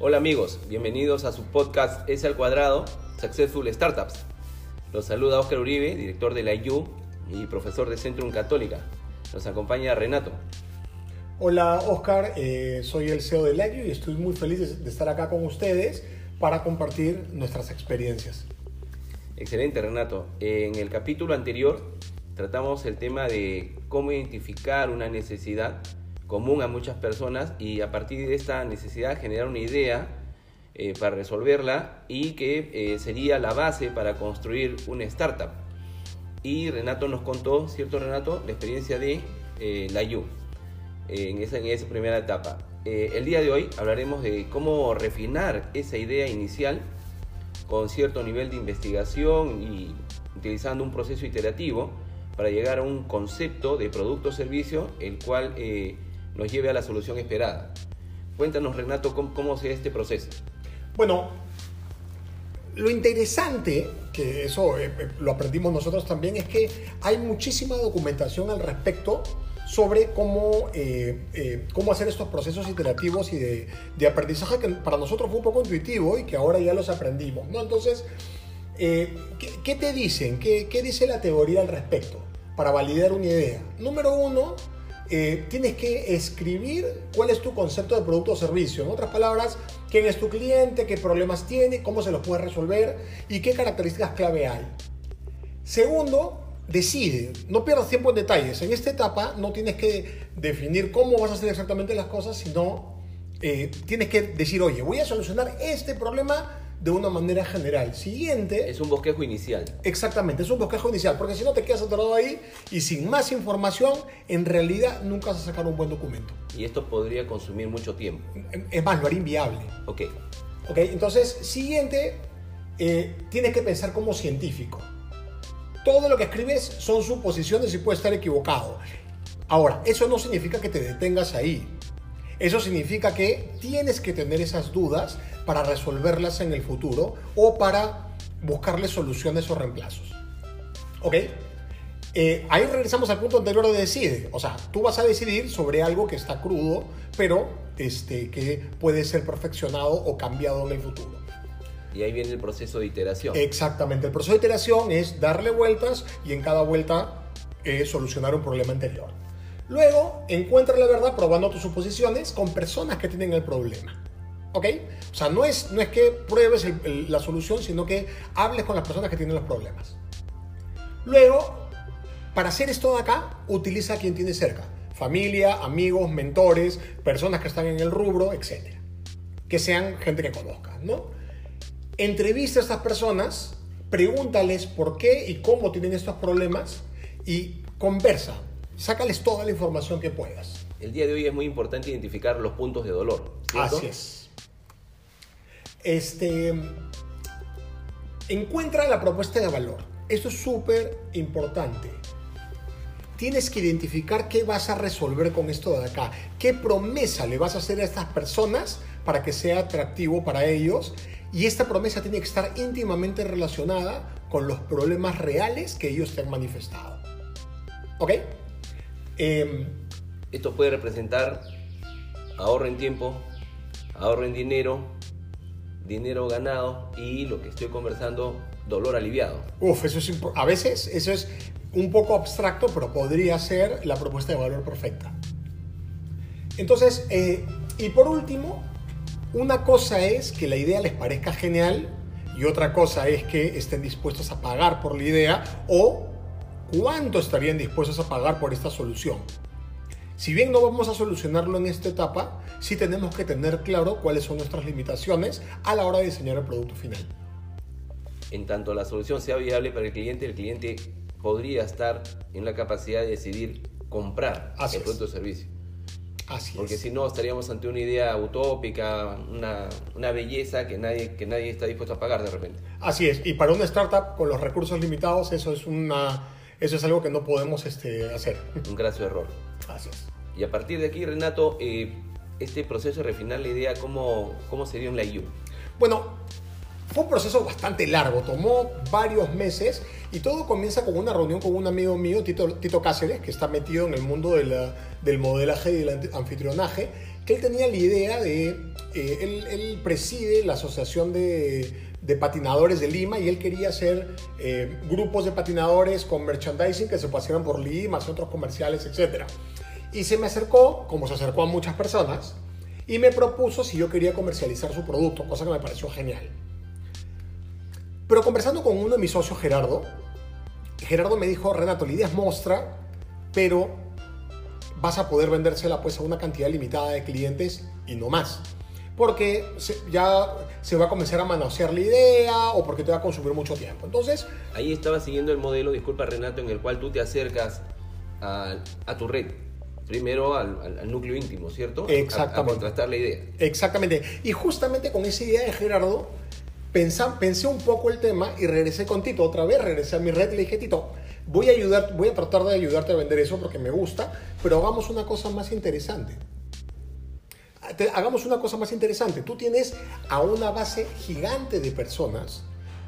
Hola amigos, bienvenidos a su podcast S al cuadrado, Successful Startups. Los saluda Oscar Uribe, director de la IU y profesor de Centrum Católica. Nos acompaña Renato. Hola Oscar, eh, soy el CEO de la IU y estoy muy feliz de, de estar acá con ustedes para compartir nuestras experiencias. Excelente Renato. En el capítulo anterior tratamos el tema de cómo identificar una necesidad común a muchas personas y a partir de esta necesidad generar una idea eh, para resolverla y que eh, sería la base para construir una startup. Y Renato nos contó, ¿cierto Renato?, la experiencia de eh, la U en, esa, en esa primera etapa. el día de hoy hablaremos de cómo refinar esa idea inicial con cierto nivel de investigación y utilizando un proceso iterativo para llegar a un concepto de producto o servicio el cual nos lleve a la solución esperada. Cuéntanos, Renato, cómo, cómo se este proceso. Bueno, lo interesante, que eso eh, eh, lo aprendimos nosotros también, es que hay muchísima documentación al respecto sobre cómo, eh, cómo hacer estos procesos iterativos y de, aprendizaje que para nosotros fue un poco intuitivo y que ahora ya los aprendimos. ¿no? Entonces, ¿qué, ¿qué, te dicen? ¿Qué, ¿Qué dice la teoría al respecto para validar una idea? Número uno, eh, tienes que escribir cuál es tu concepto de producto o servicio. En otras palabras, quién es tu cliente, qué problemas tiene, cómo se los puede resolver y qué características clave hay. Segundo, decide, no pierdas tiempo en detalles. En esta etapa no tienes que definir cómo vas a hacer exactamente las cosas, sino eh, tienes que decir, oye, voy a solucionar este problema de una manera general. Siguiente. Es un bosquejo inicial. Exactamente, es un bosquejo inicial, porque si no te quedas atorado ahí y sin más información, en realidad nunca vas a sacar un buen documento. Y esto podría consumir mucho tiempo. Es más, lo haría inviable. Ok. Ok, entonces, siguiente, eh, tienes que pensar como científico. Todo lo que escribes son suposiciones y puede estar equivocado. Ahora, eso no significa que te detengas ahí. Eso significa que tienes que tener esas dudas para resolverlas en el futuro o para buscarle soluciones o reemplazos. ¿Ok? Eh, ahí regresamos al punto anterior de decide. O sea, tú vas a decidir sobre algo que está crudo, pero este, que puede ser perfeccionado o cambiado en el futuro. Y ahí viene el proceso de iteración. Exactamente. El proceso de iteración es darle vueltas y en cada vuelta eh, solucionar un problema anterior. Luego, encuentra la verdad probando tus suposiciones con personas que tienen el problema. ¿Ok? O sea, no es, no es que pruebes la solución, sino que hables con las personas que tienen los problemas. Luego, para hacer esto de acá, utiliza a quien tienes cerca. Familia, amigos, mentores, personas que están en el rubro, etc. Que sean gente que conozcas, ¿no? Entrevista a estas personas, pregúntales por qué y cómo tienen estos problemas y conversa sácales toda la información que puedas. El día de hoy es muy importante identificar los puntos de dolor. Así es. Este, encuentra la propuesta de valor. Esto es súper importante. Tienes que identificar qué vas a resolver con esto de acá. ¿Qué promesa le vas a hacer a estas personas para que sea atractivo para ellos? Y esta promesa tiene que estar íntimamente relacionada con los problemas reales que ellos te han manifestado. ¿Ok? Em, Esto puede representar ahorro en tiempo, ahorro en dinero, dinero ganado y lo que estoy conversando, dolor aliviado. Uf, eso es a veces eso es un poco abstracto, pero podría ser la propuesta de valor perfecta. Entonces, eh, y por último, una cosa es que la idea les parezca genial y otra cosa es que estén dispuestos a pagar por la idea o cuánto estarían dispuestos a pagar por esta solución. Si bien no vamos a solucionarlo en esta etapa, sí tenemos que tener claro cuáles son nuestras limitaciones a la hora de diseñar el producto final. En tanto la solución sea viable para el cliente, el cliente podría estar en la capacidad de decidir comprar el producto o servicio. Así Porque si no, estaríamos ante una idea utópica, una, una, belleza que nadie, que nadie está dispuesto a pagar de repente. Así es. Y para una startup con los recursos limitados, eso es una eso es algo que no podemos este, hacer. Un graso error. Así es. Y a partir de aquí, Renato, eh, este proceso de refinar la idea, ¿cómo, cómo sería un la IU? Bueno, fue un proceso bastante largo, tomó varios meses y todo comienza con una reunión con un amigo mío, Tito, Tito Cáceres, que está metido en el mundo del modelaje y del anfitrionaje, que él tenía la idea de, eh, él, preside la Asociación de, de Patinadores de Lima y él quería hacer eh, grupos de patinadores con merchandising que se pasearan por Lima, centros comerciales, etc. Y se me acercó, como se acercó a muchas personas, y me propuso si yo quería comercializar su producto, cosa que me pareció genial. Pero conversando con uno de mis socios, Gerardo, Gerardo me dijo, Renato, la idea es mostra, pero vas a poder vendérsela pues a una cantidad limitada de clientes y no más. Porque se- ya se va a comenzar a manosear la idea o porque te va a consumir mucho tiempo. Entonces, Ahí estaba siguiendo el modelo, disculpa Renato, en el cual tú te acercas a, a tu red. Primero al, al- al núcleo íntimo, ¿cierto? A- A, Exactamente. contrastar la idea. Exactamente. Y justamente con esa idea de Gerardo, pensé un poco el tema y regresé con Tito. Otra vez regresé a mi red y le dije, Tito, voy a, ayudar, voy a tratar de ayudarte a vender eso porque me gusta, pero hagamos una cosa más interesante. Te- Hagamos una cosa más interesante. Tú tienes a una base gigante de personas,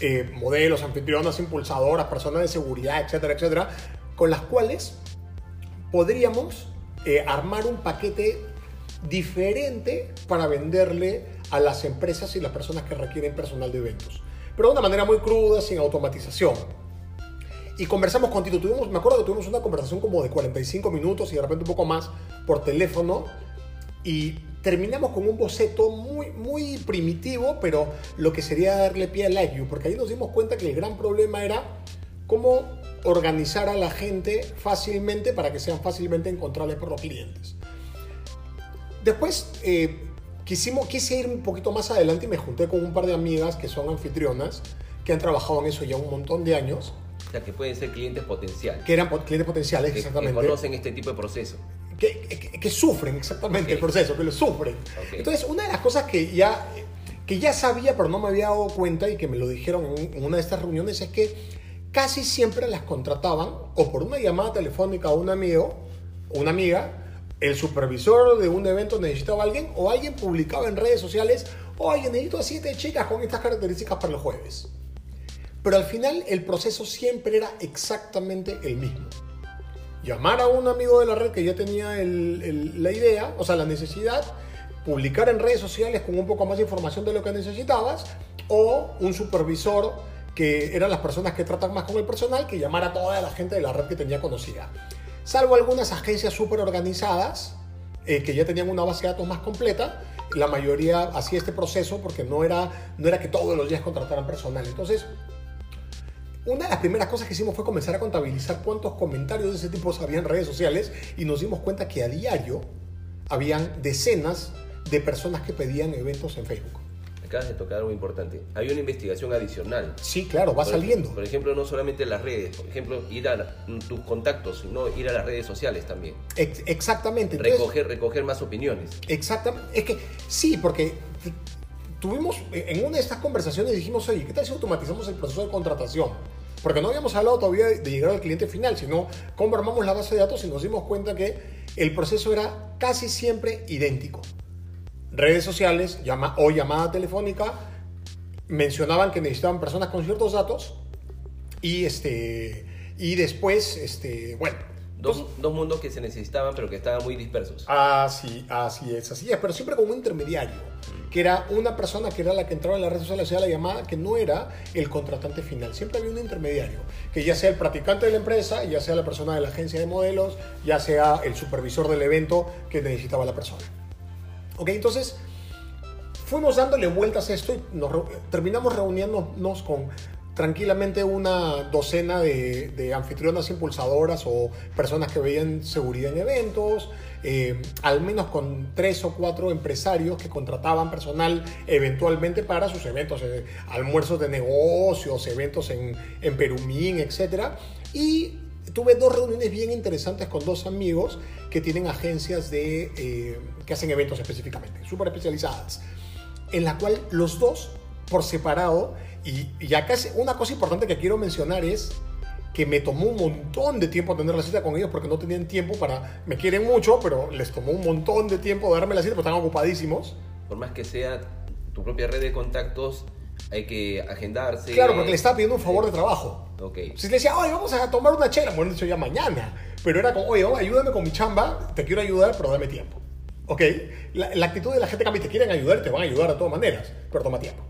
eh, modelos, anfitrionas, impulsadoras, personas de seguridad, etcétera, etcétera, con las cuales podríamos eh, armar un paquete diferente para venderle a las empresas y las personas que requieren personal de eventos. Pero de una manera muy cruda, sin automatización. Y conversamos con Tito. Tuvimos, me acuerdo que tuvimos una conversación como de 45 minutos y de repente un poco más por teléfono. Y terminamos con un boceto muy, muy primitivo, pero lo que sería darle pie al IQ. Porque ahí nos dimos cuenta que el gran problema era cómo organizar a la gente fácilmente para que sean fácilmente encontrables por los clientes. Después eh, quisimos, quise ir un poquito más adelante y me junté con un par de amigas que son anfitrionas, que han trabajado en eso ya un montón de años, O sea, que pueden ser clientes potenciales. que eran clientes potenciales, Que, que exactamente. conocen este tipo de proceso. que, que- que sufren exactamente Ok. el proceso, que lo sufren. Ok. Entonces, una de las cosas que ya, que ya sabía, pero no me había dado cuenta y que me lo dijeron en, en una de estas reuniones es que casi siempre las contrataban o por una llamada telefónica a un amigo o una amiga, el supervisor de un evento necesitaba a alguien o alguien publicaba en redes sociales, oye, necesito a siete chicas con estas características para el jueves. Pero al final el proceso siempre era exactamente el mismo llamar a un amigo de la red que ya tenía la idea, o sea, la necesidad, publicar en redes sociales con un poco más de información de lo que necesitabas, o un supervisor que eran las personas que tratan más con el personal, que llamara a toda la gente de la red que tenía conocida. Salvo algunas agencias súper organizadas, eh, que ya tenían una base de datos más completa, la mayoría hacía este proceso porque no era, no era que todos los días contrataran personal. Entonces, una de las primeras cosas que hicimos fue comenzar a contabilizar cuántos comentarios de ese tipo había en redes sociales y nos dimos cuenta que a diario habían decenas de personas que pedían eventos en Facebook. Acabas de tocar algo importante. Hay una investigación adicional. Sí, claro, va Por- saliendo. Por ejemplo, no solamente las redes, por ejemplo, ir a la- tus contactos, sino ir a las redes sociales también. Ex- exactamente. Entonces, Recoger, recoger más opiniones. Exactamente. Es que sí, porque tuvimos en una de estas conversaciones dijimos, oye, ¿qué tal si automatizamos el proceso de contratación? Porque no habíamos hablado todavía de llegar al cliente final, sino cómo armamos la base de datos y nos dimos cuenta que el proceso era casi siempre idéntico. Redes sociales llama, o llamada telefónica mencionaban que necesitaban personas con ciertos datos y, este, y después, este, bueno, Dos, dos mundos que se necesitaban, pero que estaban muy dispersos. Así, así es, así es, pero siempre con un intermediario, que era una persona que era la que entraba en la red social, hacía la llamada, que no era el contratante final, siempre había un intermediario, que ya sea el practicante de la empresa, ya sea la persona de la agencia de modelos, ya sea el supervisor del evento que necesitaba la persona. Ok, entonces fuimos dándole vueltas a esto y nos terminamos reuniéndonos con tranquilamente una docena de, anfitrionas impulsadoras o personas que veían seguridad en eventos, eh, al menos con tres o cuatro empresarios que contrataban personal eventualmente para sus eventos, eh, almuerzos de negocios, eventos en, en Perumín, etc. Y tuve dos reuniones bien interesantes con dos amigos que tienen agencias de, eh, que hacen eventos específicamente, súper especializadas en la cual los dos, por separado, y, y acá es una cosa importante que quiero mencionar es que me tomó un montón de tiempo tener la cita con ellos porque no tenían tiempo para... Me quieren mucho, pero les tomó un montón de tiempo darme la cita porque están ocupadísimos. Por más que sea tu propia red de contactos, hay que agendarse. Claro, porque le estaba pidiendo un favor de trabajo. Ok. Si le decía, oye, vamos a tomar una chela, bueno, dicho ya mañana. Pero era como, oye, ayúdame con mi chamba, te quiero ayudar, pero dame tiempo. ¿Ok? La, la actitud de la gente cambia. Te quieren ayudar, te van a ayudar de todas maneras, pero toma tiempo.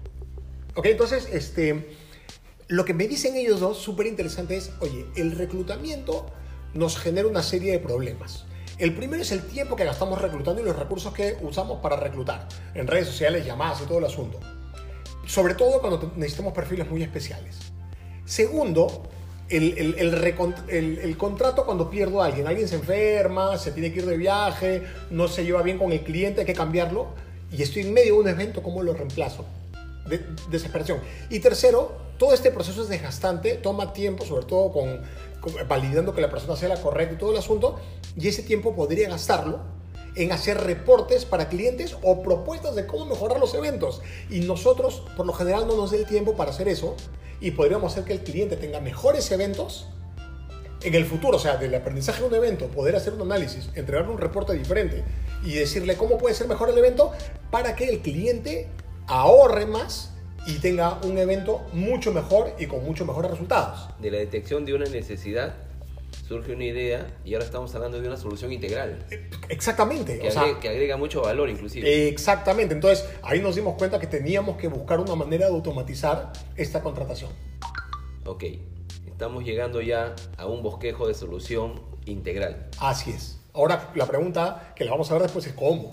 ¿Ok? Entonces, este, lo que me dicen ellos dos, súper interesante, es, oye, el reclutamiento nos genera una serie de problemas. El primero es el tiempo que gastamos reclutando y los recursos que usamos para reclutar, en redes sociales, llamadas y todo el asunto. Sobre todo cuando necesitamos perfiles muy especiales. Segundo, el, el, el, contrato cuando pierdo a alguien. Alguien se enferma, se tiene que ir de viaje, no se lleva bien con el cliente, hay que cambiarlo. Y estoy en medio de un evento, ¿cómo lo reemplazo? De, desesperación. Y tercero, todo este proceso es desgastante, toma tiempo, sobre todo con, validando que la persona sea la correcta y todo el asunto, y ese tiempo podría gastarlo en hacer reportes para clientes o propuestas de cómo mejorar los eventos. Y nosotros, por lo general, no nos da el tiempo para hacer eso y podríamos hacer que el cliente tenga mejores eventos en el futuro, o sea, del aprendizaje de un evento, poder hacer un análisis, entregarle un reporte diferente y decirle cómo puede ser mejor el evento para que el cliente ahorre más y tenga un evento mucho mejor y con mucho mejores resultados. De la detección de una necesidad surge una idea y ahora estamos hablando de una solución integral. Exactamente. Que, agrega, que agrega mucho valor inclusive. Exactamente. Entonces ahí nos dimos cuenta que teníamos que buscar una manera de automatizar esta contratación. Ok. Estamos llegando ya a un bosquejo de solución integral. Así es. Ahora la pregunta que la vamos a ver después es cómo.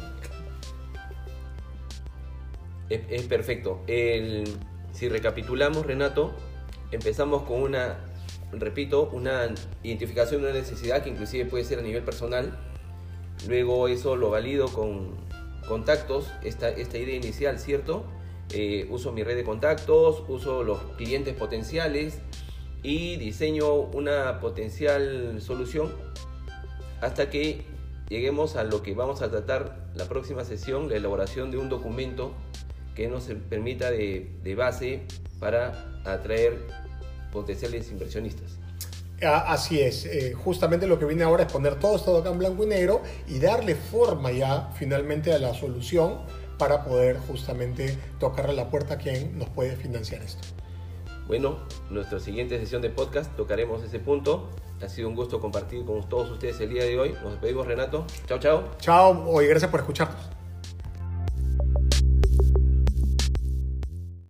Es, perfecto. si recapitulamos, Renato, empezamos con una, repito, una identificación de una necesidad que inclusive puede ser a nivel personal. Luego eso lo valido con contactos, esta, esta idea inicial, ¿cierto? Eh, uso mi red de contactos, uso los clientes potenciales y diseño una potencial solución hasta que lleguemos a lo que vamos a tratar la próxima sesión, la elaboración de un documento que nos permita de, de base para atraer potenciales inversionistas. Así es, eh, justamente lo que viene ahora es poner todo esto acá en blanco y negro y darle forma ya finalmente a la solución para poder justamente tocarle la puerta a quien nos puede financiar esto. Bueno, nuestra siguiente sesión de podcast tocaremos ese punto. Ha sido un gusto compartir con todos ustedes el día de hoy. Nos despedimos, Renato. Chao, chao. Chao, hoy gracias por escucharnos.